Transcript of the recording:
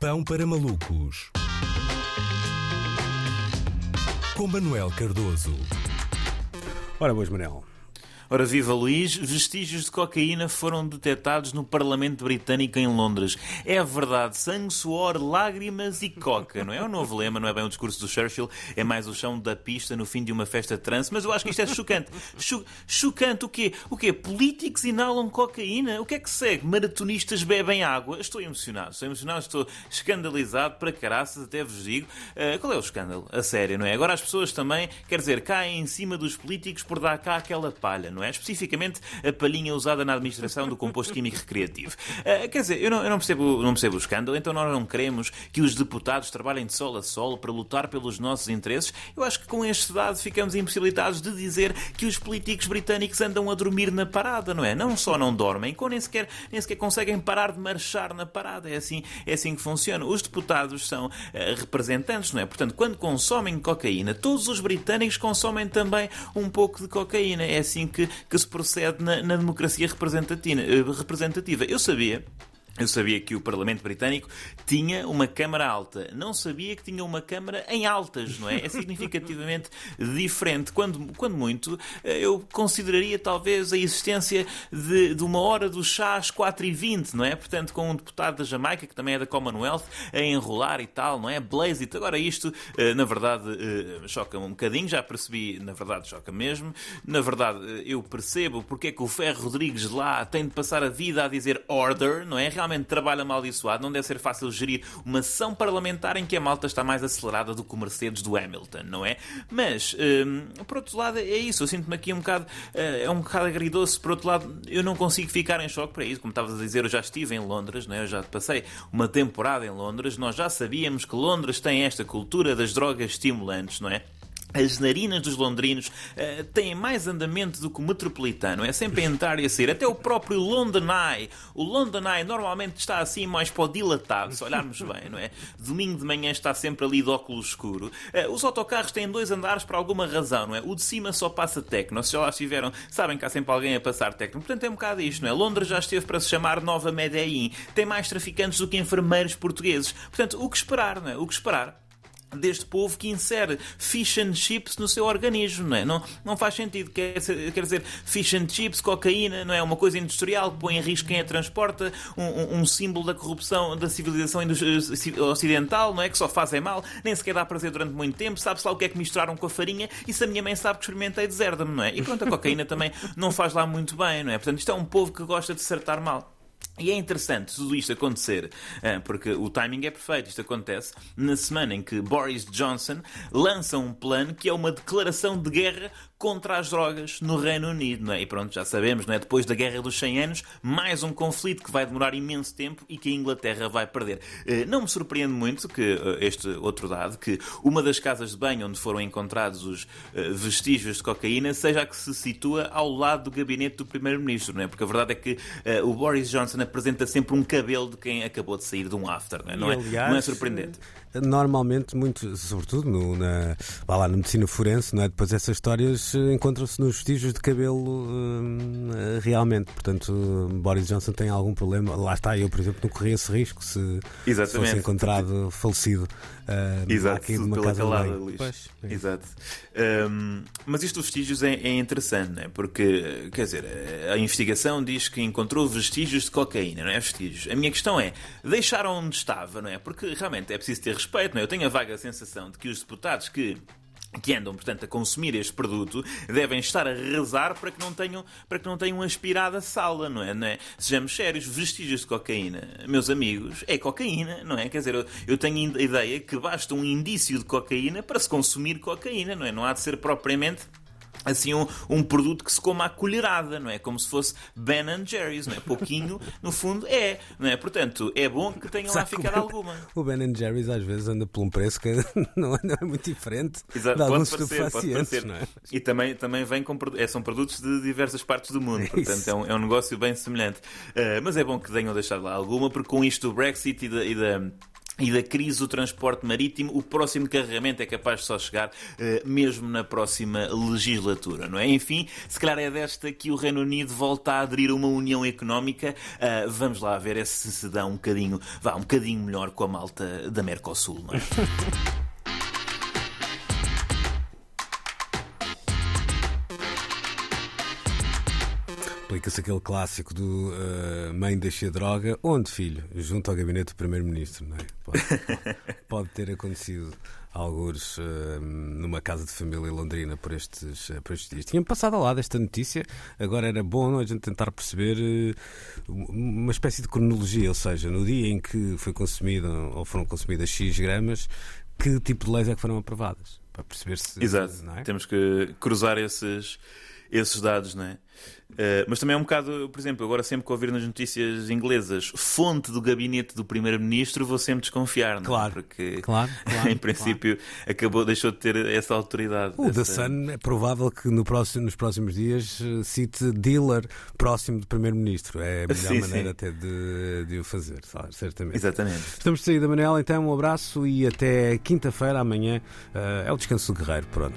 Pão para malucos. Com Manuel Cardoso. Ora, boas, Manel. Ora, viva Luís, vestígios de cocaína foram detectados no Parlamento Britânico em Londres. É verdade, sangue, suor, lágrimas e coca, não é? O novo lema, não é bem o discurso do Churchill, é mais o chão da pista no fim de uma festa trance, mas eu acho que isto é chocante. Ch chocante o quê? O quê? Políticos inalam cocaína? O que é que segue? Maratonistas bebem água? Estou emocionado, estou emocionado, estou escandalizado para caraças, até vos digo. Uh, qual é o escândalo? A sério, não é? Agora as pessoas também, quer dizer, caem em cima dos políticos por dar cá aquela palha, não é? Especificamente a palhinha usada na administração do composto químico recreativo. Uh, quer dizer, eu não, eu não, percebo, não percebo o escândalo, então nós não queremos que os deputados trabalhem de sol a sol para lutar pelos nossos interesses. Eu acho que com este dado ficamos impossibilitados de dizer que os políticos britânicos andam a dormir na parada, não é? Não só não dormem, como nem sequer, nem sequer conseguem parar de marchar na parada. É assim, é assim que funciona. Os deputados são uh, representantes, não é? Portanto, quando consomem cocaína, todos os britânicos consomem também um pouco de cocaína. É assim que que se procede na, na democracia representativa. representativa. Eu sabia eu sabia que o Parlamento Britânico tinha uma Câmara alta. Não sabia que tinha uma Câmara em altas, não é? É significativamente diferente. Quando, quando muito, eh, eu consideraria talvez a existência de, de uma hora dos chás 4 e 20, não é? Portanto, com um deputado da Jamaica, que também é da Commonwealth, a enrolar e tal, não é? Blaze it. Agora, isto, eh, na verdade, eh, choca-me um bocadinho. Já percebi, na verdade, choca mesmo. Na verdade, eu percebo porque é que o Ferro Rodrigues lá tem de passar a vida a dizer order, não é? Realmente realmente trabalho amaldiçoado, não deve ser fácil gerir uma sessão parlamentar em que a malta está mais acelerada do que o Mercedes do Hamilton, não é? Mas, hum, por outro lado, é isso. Eu sinto-me aqui um bocado, uh, é um bocado agridoce. Por outro lado, eu não consigo ficar em choque para isso. Como estavas a dizer, eu já estive em Londres, não é? eu já passei uma temporada em Londres. Nós já sabíamos que Londres tem esta cultura das drogas estimulantes, não é? As narinas dos londrinos uh, têm mais andamento do que o metropolitano. É sempre entrar e a sair. Até o próprio London Eye. O London Eye normalmente está assim mais para o dilatado, se olharmos bem, não é? Domingo de manhã está sempre ali de óculos escuro. Uh, os autocarros têm dois andares por alguma razão, não é? O de cima só passa tecno. Se já lá estiveram, sabem que há sempre alguém a passar tecno. Portanto, é um bocado isto, não é? Londres já esteve para se chamar Nova Medellín. Tem mais traficantes do que enfermeiros portugueses. Portanto, o que esperar, não é? O que esperar deste povo que insere fish and chips no seu organismo, não é? Não, não faz sentido. Quer, quer dizer, fish and chips, cocaína, não é? Uma coisa industrial que põe em risco quem a transporta, um, um, um símbolo da corrupção da civilização ocidental, não é? Que só fazem mal, nem sequer dá prazer durante muito tempo, sabe-se lá o que é que misturaram com a farinha e se a minha mãe sabe que experimentei, deserda-me, não é? E pronto, a cocaína também não faz lá muito bem, não é? Portanto, isto é um povo que gosta de acertar mal. E é interessante tudo isto acontecer, eh, porque o timing é perfeito. Isto acontece na semana em que Boris Johnson lança um plano que é uma declaração de guerra contra as drogas no Reino Unido. Não é? E pronto, já sabemos, não é? depois da Guerra dos 100 Anos, mais um conflito que vai demorar imenso tempo e que a Inglaterra vai perder. Eh, não me surpreende muito que eh, este outro dado, que uma das casas de banho onde foram encontrados os vestígios de cocaína seja a que se situa ao lado do gabinete do Primeiro-Ministro, não é? Porque a verdade é que o Boris Johnson apresenta sempre um cabelo de quem acabou de sair de um after, não é? Não é, aliás, não é surpreendente normalmente, muito, sobretudo no, na, lá na medicina forense, não é? depois essas histórias eh, encontram-se nos vestígios de cabelo uh, realmente. Portanto, Boris Johnson tem algum problema. Lá está, eu, por exemplo, não corria esse risco se, se fosse encontrado falecido. Uh, Exato, aqui de uma casa calada, Pois, é. Exato. Um, mas isto dos vestígios é, é interessante, não é? porque, quer dizer, a investigação diz que encontrou vestígios de cocaína, não é? Vestígios. A minha questão é, deixaram onde estava, não é? Porque realmente é preciso ter respeito, não é? Eu tenho a vaga sensação de que os deputados que que andam, portanto, a consumir este produto devem estar a rezar para que não tenham, para que não tenham aspirado a sala, não é? não é? Sejamos sérios, vestígios de cocaína, meus amigos, é cocaína, não é? Quer dizer, eu, eu tenho a ideia que basta um indício de cocaína para se consumir cocaína, não é? Não há de ser propriamente assim um, um produto que se coma à colherada, não é? Como se fosse Ben Jerry's, não é? Pouquinho, no fundo, é, não é? Portanto, é bom que tenha lá ficado alguma. O Ben Jerry's às vezes anda por um preço que não, não é muito diferente Exato, de alguns estupefacientes, não é? E também, também vem com, é, são produtos de diversas partes do mundo, portanto é um, é um negócio bem semelhante. Uh, mas é bom que tenham deixado lá alguma, porque com isto do Brexit e da, e da e da crise do transporte marítimo, o próximo carregamento é capaz de só chegar uh, mesmo na próxima legislatura, não é? Enfim, se calhar é desta que o Reino Unido volta a aderir a uma união económica. Uh, vamos lá ver se se dá um bocadinho, vá, um bocadinho melhor com a malta da Mercosul, não é? Aplica-se aquele clássico do uh, mãe deixa droga. Onde, filho? Junto ao gabinete do Primeiro-Ministro, não é? Pode, pode, ter acontecido alguns uh, numa casa de família londrina por estes, uh, por estes dias. Tinha passado ao lado esta notícia, agora era bom a gente tentar perceber uma espécie de cronologia, ou seja, no dia em que foi consumida ou foram consumidas X gramas, que tipo de leis é que foram aprovadas? Para perceber se. Exato, é? temos que cruzar esses, esses dados, não é? Uh, mas também é um bocado, por exemplo, agora sempre que ouvir nas notícias inglesas fonte do gabinete do primeiro-ministro, vou sempre desconfiar, não é? Claro, porque claro, claro em princípio claro. acabou, deixou de ter essa autoridade. O essa... The Sun é provável que no próximo, nos próximos dias eh, cite dealer próximo do primeiro-ministro. É a melhor sim, maneira sim. até de, de o fazer, certamente. Exatamente. Estamos de saída, Manel, então um abraço e até quinta-feira, amanhã uh, é o descanso do guerreiro. Pronto,